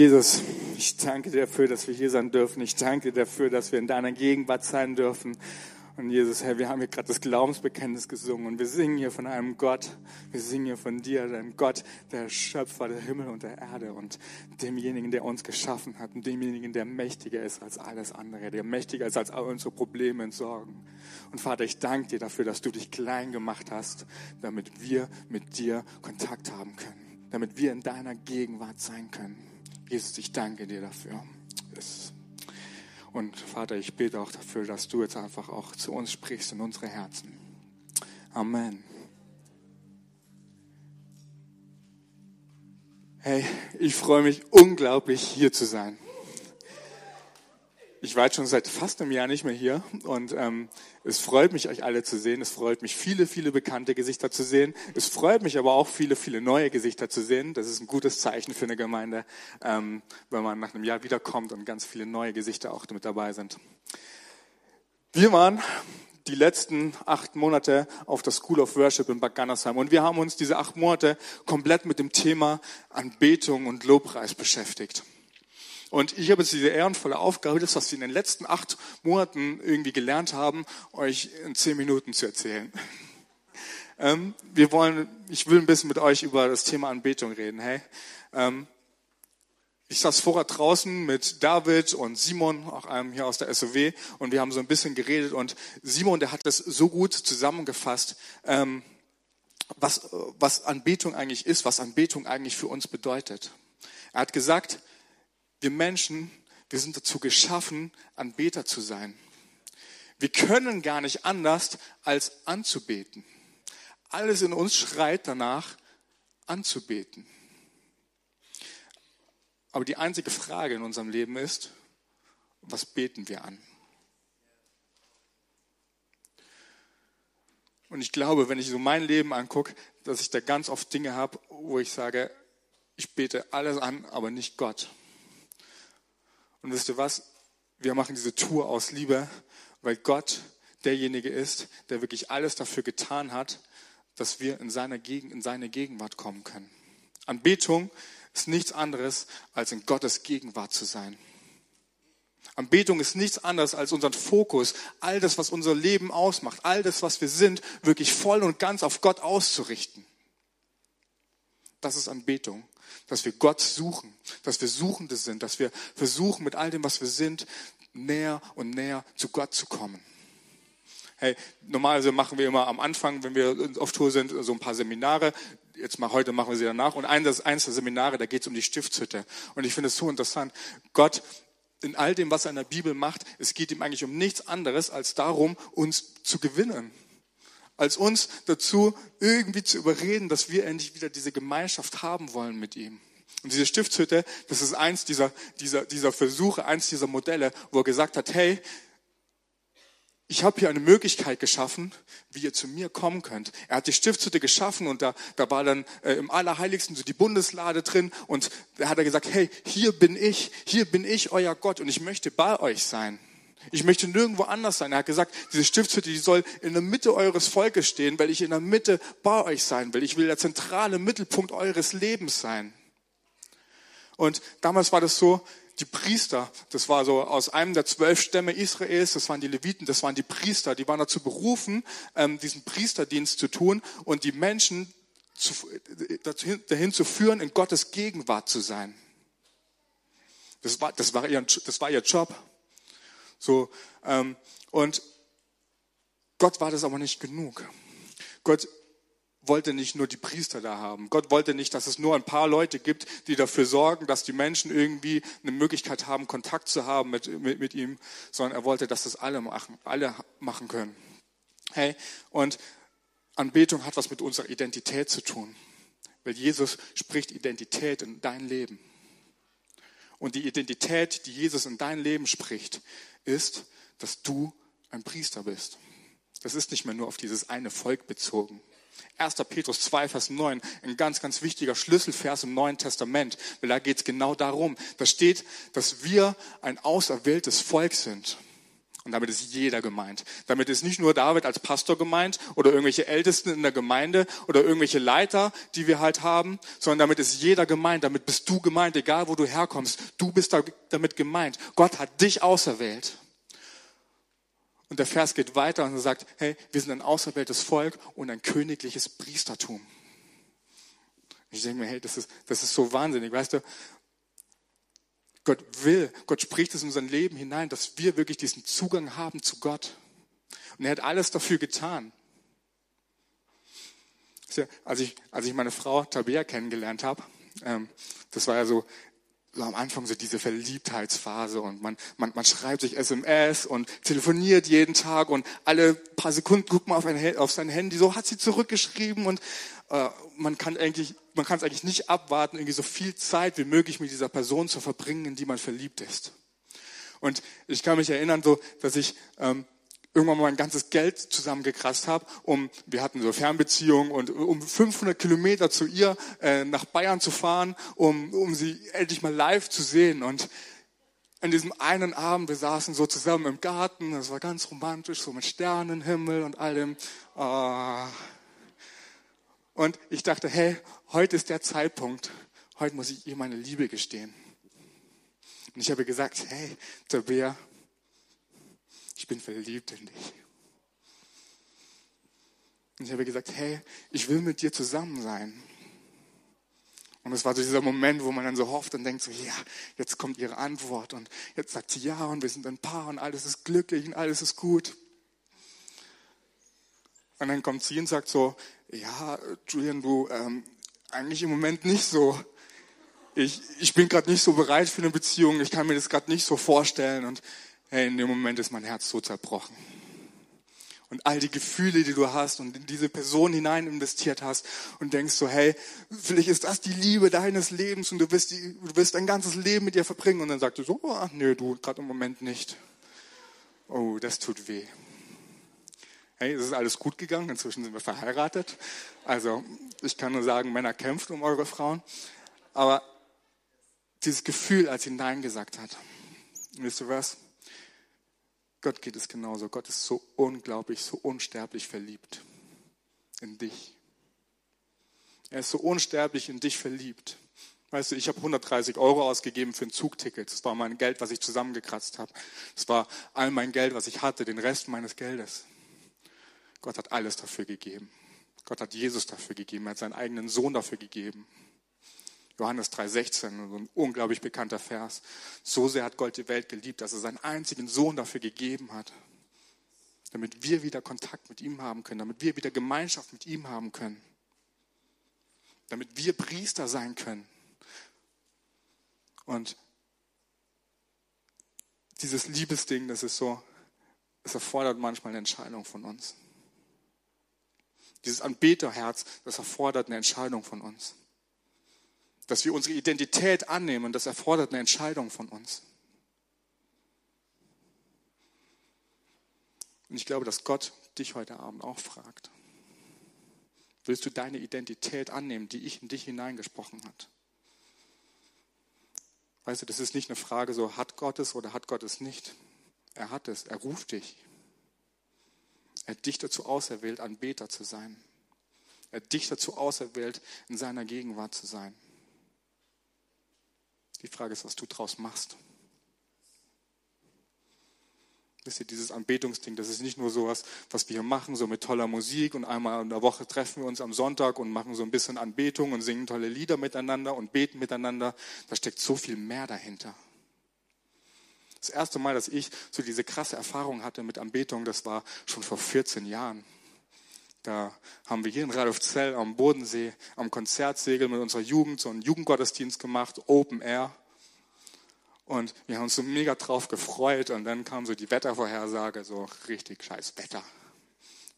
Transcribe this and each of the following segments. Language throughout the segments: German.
Jesus, ich danke dir dafür, dass wir hier sein dürfen. Ich danke dir dafür, dass wir in deiner Gegenwart sein dürfen. Und Jesus, Herr, wir haben hier gerade das Glaubensbekenntnis gesungen und wir singen hier von einem Gott, wir singen hier von dir, dein Gott, der Schöpfer der Himmel und der Erde und demjenigen, der uns geschaffen hat und demjenigen, der mächtiger ist als alles andere, der mächtiger ist als all unsere Probleme und Sorgen. Und Vater, ich danke dir dafür, dass du dich klein gemacht hast, damit wir mit dir Kontakt haben können, damit wir in deiner Gegenwart sein können. Jesus, ich danke dir dafür. Und Vater, ich bete auch dafür, dass du jetzt einfach auch zu uns sprichst in unsere Herzen. Amen. Hey, ich freue mich unglaublich hier zu sein ich war jetzt schon seit fast einem Jahr nicht mehr hier und ähm, es freut mich, euch alle zu sehen. Es freut mich, viele, viele bekannte Gesichter zu sehen. Es freut mich aber auch, viele, viele neue Gesichter zu sehen. Das ist ein gutes Zeichen für eine Gemeinde, ähm, wenn man nach einem Jahr wiederkommt und ganz viele neue Gesichter auch mit dabei sind. Wir waren die letzten acht Monate auf der School of Worship in Bad Gandersheim und wir haben uns diese acht Monate komplett mit dem Thema Anbetung und Lobpreis beschäftigt. Und ich habe jetzt diese ehrenvolle Aufgabe, das, was Sie in den letzten acht Monaten irgendwie gelernt haben, euch in zehn Minuten zu erzählen. Ähm, wir wollen, ich will ein bisschen mit euch über das Thema Anbetung reden. Hey, ähm, ich saß vorher draußen mit David und Simon, auch einem hier aus der SOW, und wir haben so ein bisschen geredet. Und Simon, der hat das so gut zusammengefasst, ähm, was, was Anbetung eigentlich ist, was Anbetung eigentlich für uns bedeutet. Er hat gesagt, wir Menschen, wir sind dazu geschaffen, Anbeter zu sein. Wir können gar nicht anders als anzubeten. Alles in uns schreit danach, anzubeten. Aber die einzige Frage in unserem Leben ist, was beten wir an? Und ich glaube, wenn ich so mein Leben angucke, dass ich da ganz oft Dinge habe, wo ich sage, ich bete alles an, aber nicht Gott. Und wisst ihr was? Wir machen diese Tour aus Liebe, weil Gott derjenige ist, der wirklich alles dafür getan hat, dass wir in seine, Gegen in seine Gegenwart kommen können. Anbetung ist nichts anderes, als in Gottes Gegenwart zu sein. Anbetung ist nichts anderes als unseren Fokus, all das, was unser Leben ausmacht, all das, was wir sind, wirklich voll und ganz auf Gott auszurichten. Das ist Anbetung dass wir Gott suchen, dass wir Suchende sind, dass wir versuchen, mit all dem, was wir sind, näher und näher zu Gott zu kommen. Hey, normalerweise machen wir immer am Anfang, wenn wir auf Tour sind, so ein paar Seminare. Jetzt mal heute machen wir sie danach. Und eines, eines der Seminare, da geht es um die Stiftshütte. Und ich finde es so interessant. Gott in all dem, was er in der Bibel macht, es geht ihm eigentlich um nichts anderes als darum, uns zu gewinnen als uns dazu irgendwie zu überreden, dass wir endlich wieder diese Gemeinschaft haben wollen mit ihm. Und diese Stiftshütte, das ist eins dieser, dieser, dieser Versuche, eins dieser Modelle, wo er gesagt hat, hey, ich habe hier eine Möglichkeit geschaffen, wie ihr zu mir kommen könnt. Er hat die Stiftshütte geschaffen und da, da war dann äh, im Allerheiligsten so die Bundeslade drin und da hat er gesagt, hey, hier bin ich, hier bin ich euer Gott und ich möchte bei euch sein. Ich möchte nirgendwo anders sein. Er hat gesagt, diese Stiftshütte, die soll in der Mitte eures Volkes stehen, weil ich in der Mitte bei euch sein will. Ich will der zentrale Mittelpunkt eures Lebens sein. Und damals war das so, die Priester, das war so aus einem der zwölf Stämme Israels, das waren die Leviten, das waren die Priester, die waren dazu berufen, ähm, diesen Priesterdienst zu tun und die Menschen dahin zu führen, in Gottes Gegenwart zu sein. Das war, das war, ihr, das war ihr Job. So, ähm, und Gott war das aber nicht genug. Gott wollte nicht nur die Priester da haben. Gott wollte nicht, dass es nur ein paar Leute gibt, die dafür sorgen, dass die Menschen irgendwie eine Möglichkeit haben, Kontakt zu haben mit, mit, mit ihm, sondern er wollte, dass das alle machen, alle machen können. Hey, und Anbetung hat was mit unserer Identität zu tun. Weil Jesus spricht Identität in dein Leben. Und die Identität, die Jesus in dein Leben spricht, ist, dass du ein Priester bist. Das ist nicht mehr nur auf dieses eine Volk bezogen. 1. Petrus 2, Vers 9, ein ganz, ganz wichtiger Schlüsselvers im Neuen Testament, weil da geht es genau darum. Da steht, dass wir ein auserwähltes Volk sind. Und damit ist jeder gemeint. Damit ist nicht nur David als Pastor gemeint oder irgendwelche Ältesten in der Gemeinde oder irgendwelche Leiter, die wir halt haben, sondern damit ist jeder gemeint. Damit bist du gemeint, egal wo du herkommst. Du bist damit gemeint. Gott hat dich auserwählt. Und der Vers geht weiter und sagt, hey, wir sind ein auserwähltes Volk und ein königliches Priestertum. Ich denke mir, hey, das ist, das ist so wahnsinnig, weißt du? Gott will, Gott spricht es in unser Leben hinein, dass wir wirklich diesen Zugang haben zu Gott. Und er hat alles dafür getan. Als ich, als ich meine Frau Tabea kennengelernt habe, ähm, das war ja so, so am Anfang so diese Verliebtheitsphase und man, man, man schreibt sich SMS und telefoniert jeden Tag und alle paar Sekunden guckt man auf, ein, auf sein Handy, so hat sie zurückgeschrieben und äh, man kann eigentlich, man kann es eigentlich nicht abwarten, irgendwie so viel Zeit wie möglich mit dieser Person zu verbringen, in die man verliebt ist. Und ich kann mich erinnern, so, dass ich ähm, irgendwann mal mein ganzes Geld zusammengekratzt habe, um, wir hatten so Fernbeziehungen und um 500 Kilometer zu ihr äh, nach Bayern zu fahren, um, um sie endlich mal live zu sehen. Und an diesem einen Abend, wir saßen so zusammen im Garten, das war ganz romantisch, so mit Sternenhimmel und allem. Äh, und ich dachte, hey, heute ist der Zeitpunkt, heute muss ich ihr meine Liebe gestehen. Und ich habe gesagt, hey, Tabea, ich bin verliebt in dich. Und ich habe gesagt, hey, ich will mit dir zusammen sein. Und es war so dieser Moment, wo man dann so hofft und denkt so, ja, jetzt kommt ihre Antwort und jetzt sagt sie ja und wir sind ein Paar und alles ist glücklich und alles ist gut. Und dann kommt sie und sagt so, ja, Julian, du, ähm, eigentlich im Moment nicht so. Ich, ich bin gerade nicht so bereit für eine Beziehung, ich kann mir das gerade nicht so vorstellen. Und hey, in dem Moment ist mein Herz so zerbrochen. Und all die Gefühle, die du hast und in diese Person hinein investiert hast und denkst so, hey, vielleicht ist das die Liebe deines Lebens und du wirst, die, du wirst dein ganzes Leben mit ihr verbringen. Und dann sagst du so, oh, nö, du, gerade im Moment nicht. Oh, das tut weh. Hey, es ist alles gut gegangen, inzwischen sind wir verheiratet. Also ich kann nur sagen, Männer kämpft um eure Frauen. Aber dieses Gefühl, als sie Nein gesagt hat, wisst ihr was? Gott geht es genauso. Gott ist so unglaublich, so unsterblich verliebt in dich. Er ist so unsterblich in dich verliebt. Weißt du, ich habe 130 Euro ausgegeben für ein Zugticket. Das war mein Geld, was ich zusammengekratzt habe. Das war all mein Geld, was ich hatte, den Rest meines Geldes. Gott hat alles dafür gegeben. Gott hat Jesus dafür gegeben. Er hat seinen eigenen Sohn dafür gegeben. Johannes 3,16, so ein unglaublich bekannter Vers. So sehr hat Gott die Welt geliebt, dass er seinen einzigen Sohn dafür gegeben hat. Damit wir wieder Kontakt mit ihm haben können, damit wir wieder Gemeinschaft mit ihm haben können. Damit wir Priester sein können. Und dieses Liebesding, das ist so, es erfordert manchmal eine Entscheidung von uns. Dieses Anbeterherz, das erfordert eine Entscheidung von uns. Dass wir unsere Identität annehmen, das erfordert eine Entscheidung von uns. Und ich glaube, dass Gott dich heute Abend auch fragt. Willst du deine Identität annehmen, die ich in dich hineingesprochen hat? Weißt du, das ist nicht eine Frage so, hat Gott es oder hat Gott es nicht? Er hat es, er ruft dich. Er hat dich dazu auserwählt, Anbeter zu sein. Er hat dich dazu auserwählt, in seiner Gegenwart zu sein. Die Frage ist, was du draus machst. Wisst ihr, dieses Anbetungsding, das ist nicht nur so was, was wir hier machen, so mit toller Musik und einmal in der Woche treffen wir uns am Sonntag und machen so ein bisschen Anbetung und singen tolle Lieder miteinander und beten miteinander. Da steckt so viel mehr dahinter. Das erste Mal, dass ich so diese krasse Erfahrung hatte mit Anbetung, das war schon vor 14 Jahren. Da haben wir hier in Radolfzell am Bodensee am Konzertsegel mit unserer Jugend so einen Jugendgottesdienst gemacht, Open Air. Und wir haben uns so mega drauf gefreut. Und dann kam so die Wettervorhersage, so richtig scheiß Wetter.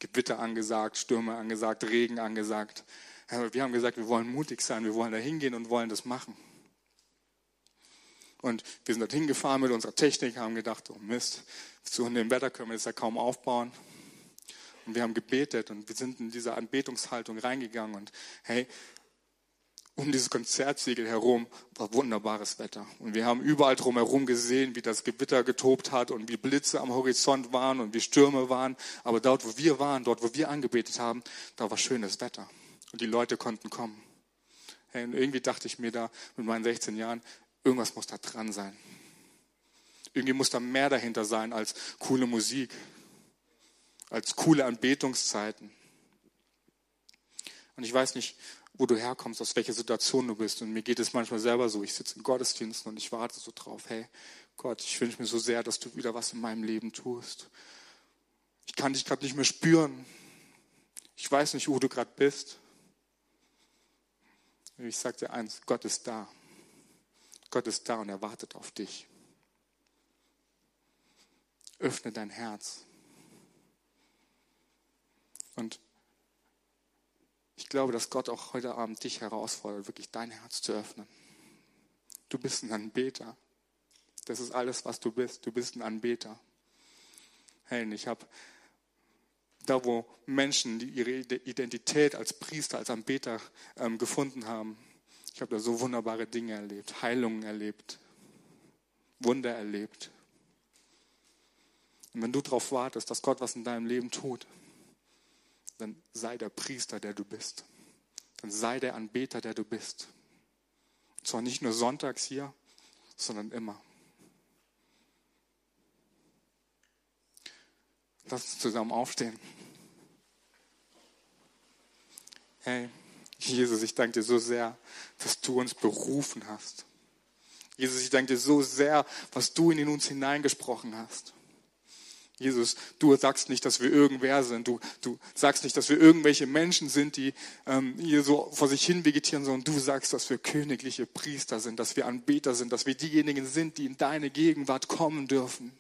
Gewitter angesagt, Stürme angesagt, Regen angesagt. Wir haben gesagt, wir wollen mutig sein, wir wollen da hingehen und wollen das machen. Und wir sind dorthin gefahren mit unserer Technik, haben gedacht, oh Mist, zu dem Wetter können wir das ja kaum aufbauen. Und wir haben gebetet und wir sind in diese Anbetungshaltung reingegangen und hey, um dieses Konzertsiegel herum war wunderbares Wetter. Und wir haben überall drumherum gesehen, wie das Gewitter getobt hat und wie Blitze am Horizont waren und wie Stürme waren. Aber dort, wo wir waren, dort, wo wir angebetet haben, da war schönes Wetter. Und die Leute konnten kommen. Hey, und irgendwie dachte ich mir da mit meinen 16 Jahren, irgendwas muss da dran sein. Irgendwie muss da mehr dahinter sein als coole Musik, als coole Anbetungszeiten. Und ich weiß nicht, wo du herkommst, aus welcher Situation du bist. Und mir geht es manchmal selber so. Ich sitze in Gottesdiensten und ich warte so drauf. Hey, Gott, ich wünsche mir so sehr, dass du wieder was in meinem Leben tust. Ich kann dich gerade nicht mehr spüren. Ich weiß nicht, wo du gerade bist. Ich sage dir eins, Gott ist da. Gott ist da und er wartet auf dich. Öffne dein Herz. Und ich glaube, dass Gott auch heute Abend dich herausfordert, wirklich dein Herz zu öffnen. Du bist ein Anbeter. Das ist alles, was du bist. Du bist ein Anbeter. Hey, ich habe da, wo Menschen ihre Identität als Priester, als Anbeter ähm, gefunden haben, ich habe da so wunderbare Dinge erlebt, Heilungen erlebt, Wunder erlebt. Und wenn du darauf wartest, dass Gott was in deinem Leben tut, dann sei der Priester, der du bist. Dann sei der Anbeter, der du bist. Und zwar nicht nur sonntags hier, sondern immer. Lass uns zusammen aufstehen. Hey, Jesus, ich danke dir so sehr, dass du uns berufen hast. Jesus, ich danke dir so sehr, was du in uns hineingesprochen hast. Jesus, du sagst nicht, dass wir irgendwer sind. Du, du sagst nicht, dass wir irgendwelche Menschen sind, die ähm, hier so vor sich hin vegetieren, sondern du sagst, dass wir königliche Priester sind, dass wir Anbeter sind, dass wir diejenigen sind, die in deine Gegenwart kommen dürfen.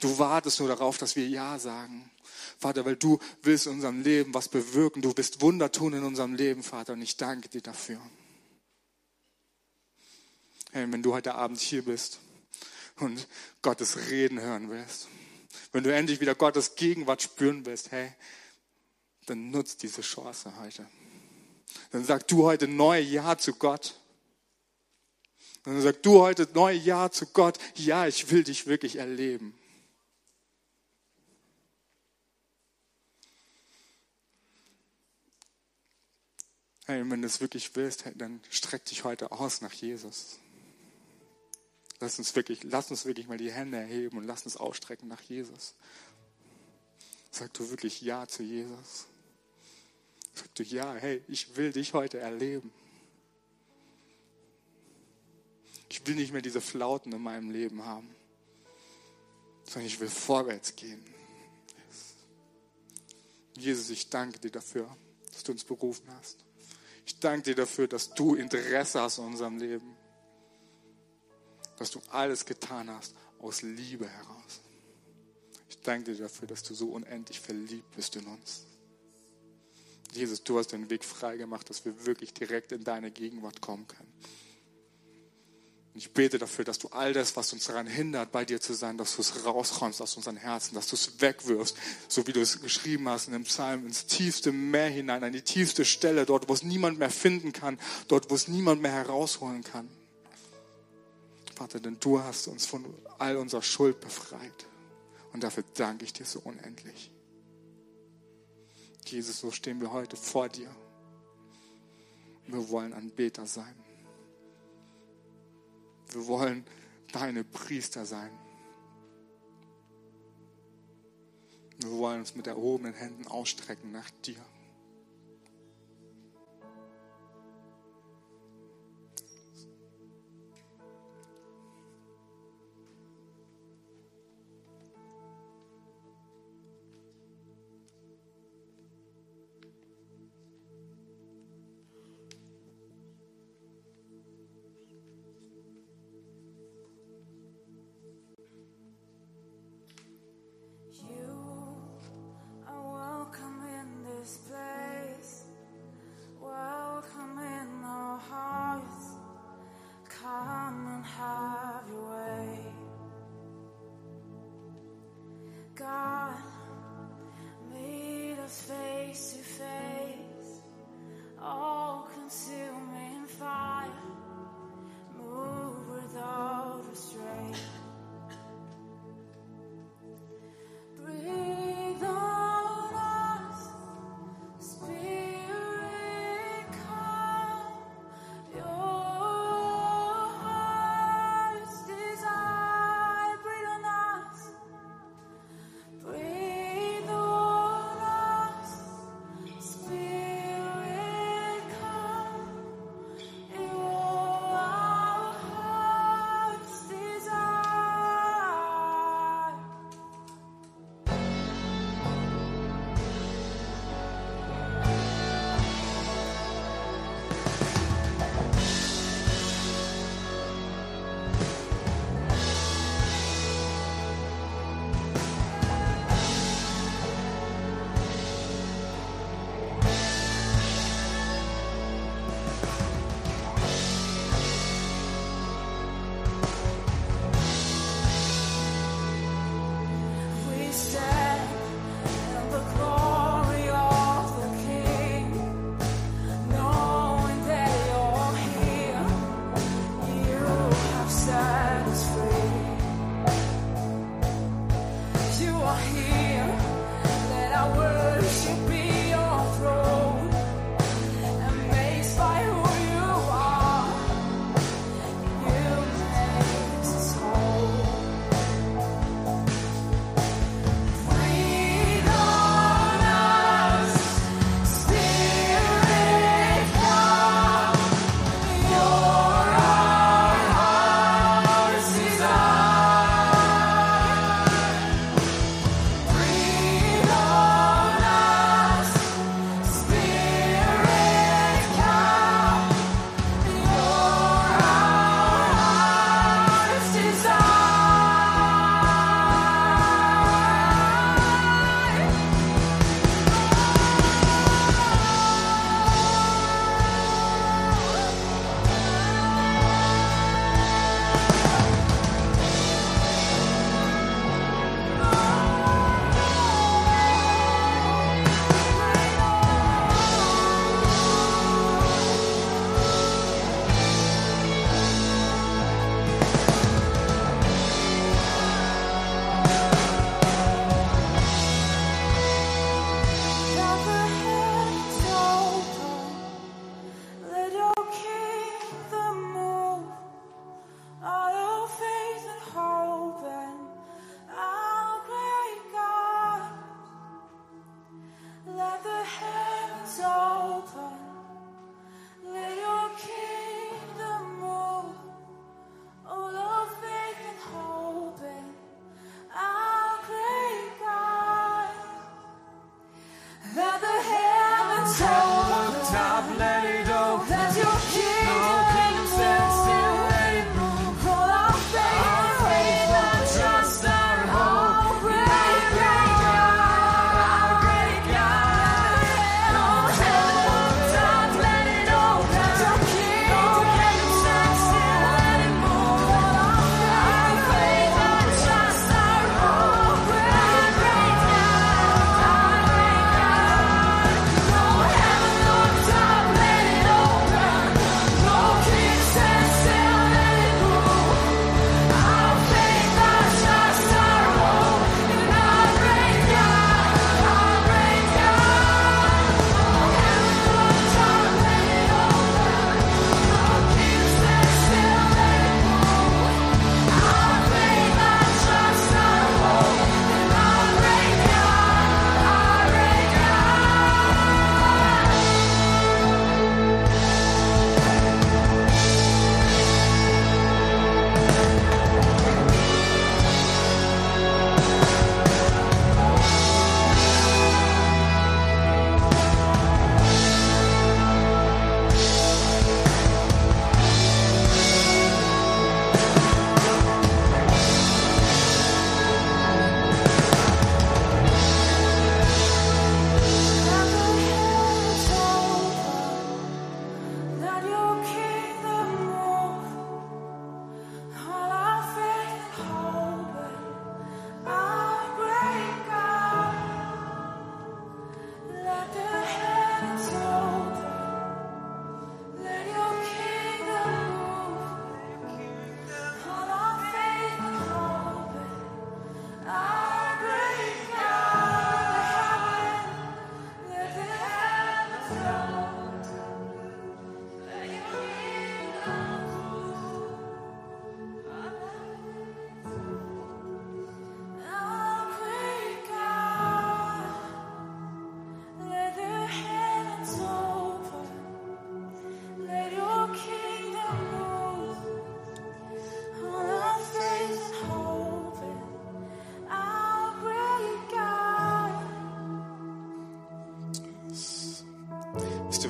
Du wartest nur darauf, dass wir Ja sagen. Vater, weil du willst in unserem Leben was bewirken. Du bist Wunder tun in unserem Leben, Vater, und ich danke dir dafür. Hey, wenn du heute Abend hier bist und Gottes Reden hören willst, wenn du endlich wieder Gottes Gegenwart spüren willst, hey, dann nutzt diese Chance heute. Dann sag du heute neu Ja zu Gott. Dann sag du heute neu Ja zu Gott. Ja, ich will dich wirklich erleben. Hey, wenn du es wirklich willst, dann streck dich heute aus nach Jesus. Lass uns wirklich, lass uns wirklich mal die Hände erheben und lass uns ausstrecken nach Jesus. Sag du wirklich Ja zu Jesus. Sag du Ja, hey, ich will dich heute erleben. Ich will nicht mehr diese Flauten in meinem Leben haben, sondern ich will vorwärts gehen. Jesus, ich danke dir dafür, dass du uns berufen hast. Ich danke dir dafür, dass du Interesse hast in unserem Leben dass du alles getan hast aus Liebe heraus. Ich danke dir dafür, dass du so unendlich verliebt bist in uns. Jesus, du hast den Weg frei gemacht, dass wir wirklich direkt in deine Gegenwart kommen können. Und ich bete dafür, dass du all das, was uns daran hindert, bei dir zu sein, dass du es rausräumst aus unseren Herzen, dass du es wegwirfst, so wie du es geschrieben hast in dem Psalm, ins tiefste Meer hinein, an die tiefste Stelle, dort, wo es niemand mehr finden kann, dort, wo es niemand mehr herausholen kann. Vater, denn du hast uns von all unserer Schuld befreit. Und dafür danke ich dir so unendlich. Jesus, so stehen wir heute vor dir. Wir wollen Anbeter sein. Wir wollen deine Priester sein. Wir wollen uns mit erhobenen Händen ausstrecken nach dir.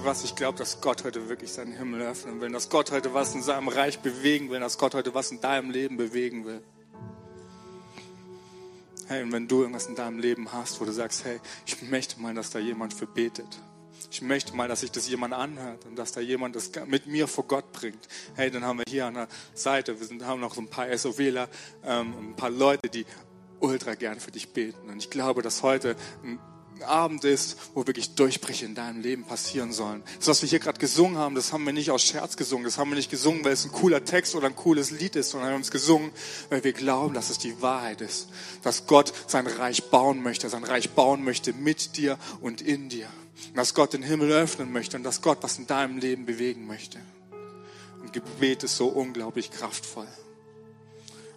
Was? Ich glaube, dass Gott heute wirklich seinen Himmel öffnen will, dass Gott heute was in seinem Reich bewegen will, dass Gott heute was in deinem Leben bewegen will. Hey, und wenn du irgendwas in deinem Leben hast, wo du sagst, hey, ich möchte mal, dass da jemand für betet. Ich möchte mal, dass sich das jemand anhört und dass da jemand das mit mir vor Gott bringt. Hey, dann haben wir hier an der Seite, wir sind, haben noch so ein paar SOWler, ähm, ein paar Leute, die ultra gern für dich beten. Und ich glaube, dass heute ein Abend ist, wo wirklich Durchbrüche in deinem Leben passieren sollen. Das, was wir hier gerade gesungen haben, das haben wir nicht aus Scherz gesungen. Das haben wir nicht gesungen, weil es ein cooler Text oder ein cooles Lied ist, sondern wir haben es gesungen, weil wir glauben, dass es die Wahrheit ist. Dass Gott sein Reich bauen möchte, sein Reich bauen möchte mit dir und in dir. Und dass Gott den Himmel öffnen möchte und dass Gott was in deinem Leben bewegen möchte. Und Gebet ist so unglaublich kraftvoll.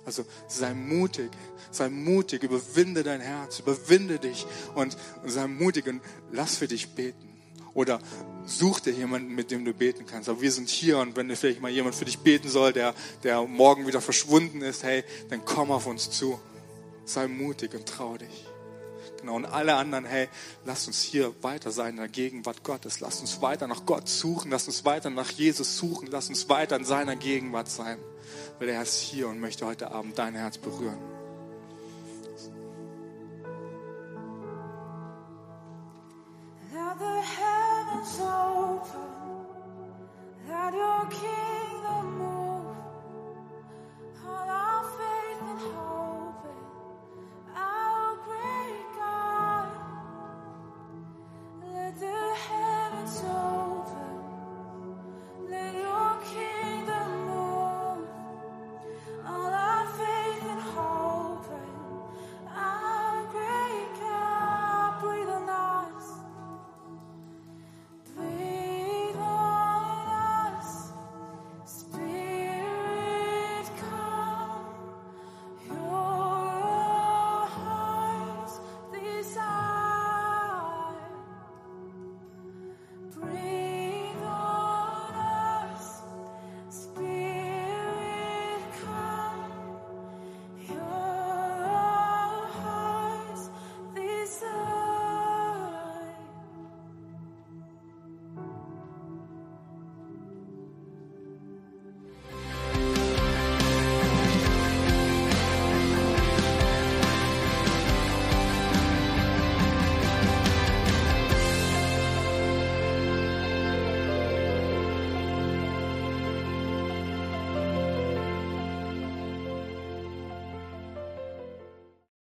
Also sei mutig, sei mutig, überwinde dein Herz, überwinde dich und sei mutig und lass für dich beten. Oder such dir jemanden, mit dem du beten kannst. Aber wir sind hier und wenn vielleicht mal jemand für dich beten soll, der, der morgen wieder verschwunden ist, hey, dann komm auf uns zu. Sei mutig und trau dich. Genau, und alle anderen, hey, lasst uns hier weiter sein in der Gegenwart Gottes. Lasst uns weiter nach Gott suchen, lasst uns weiter nach Jesus suchen, lasst uns weiter in seiner Gegenwart sein. Weil er ist hier und möchte heute Abend dein Herz berühren.